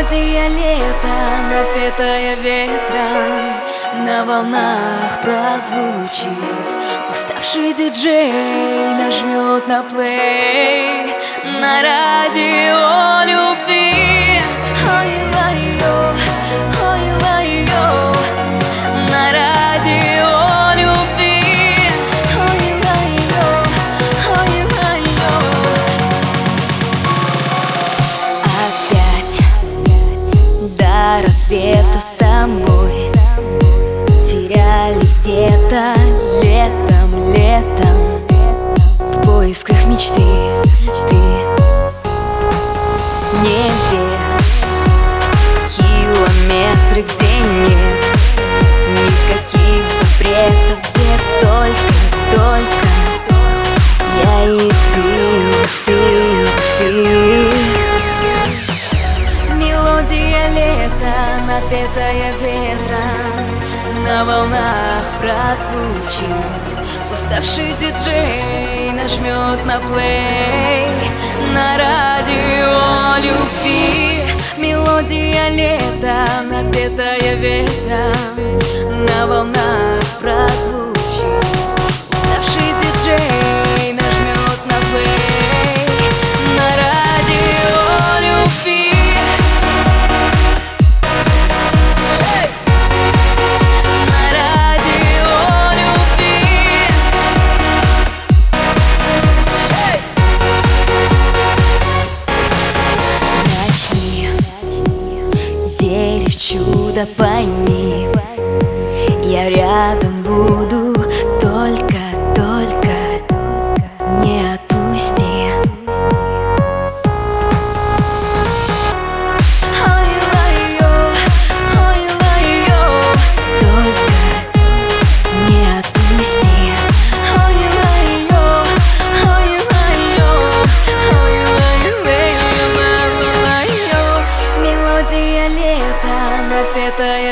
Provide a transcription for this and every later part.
Мелодия лета, напетая ветром На волнах прозвучит. Уставший диджей нажмет на плей На радио летом, В поисках мечты. Ты Небес Километры, где нет. Никаких запретов, где только, только Я и ты, ты, ты. Мелодия лета, напетая ветром На волнах прозвучит. Уставший диджей нажмет на плей. На радио любви Мелодия лета, напетая ветром. На волнах чудо, пойми. Я рядом буду,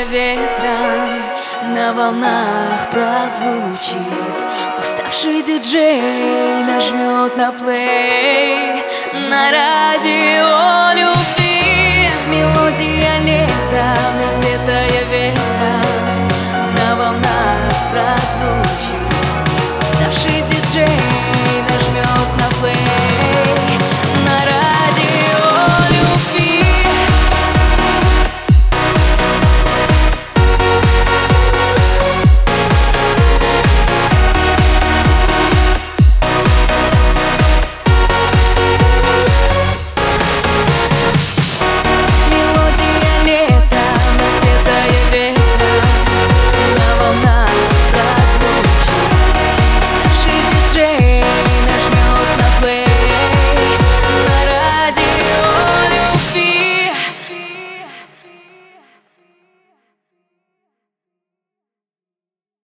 ветра На волнах прозвучит. Уставший диджей нажмет на плей. На радио любви Мелодия лета, лето я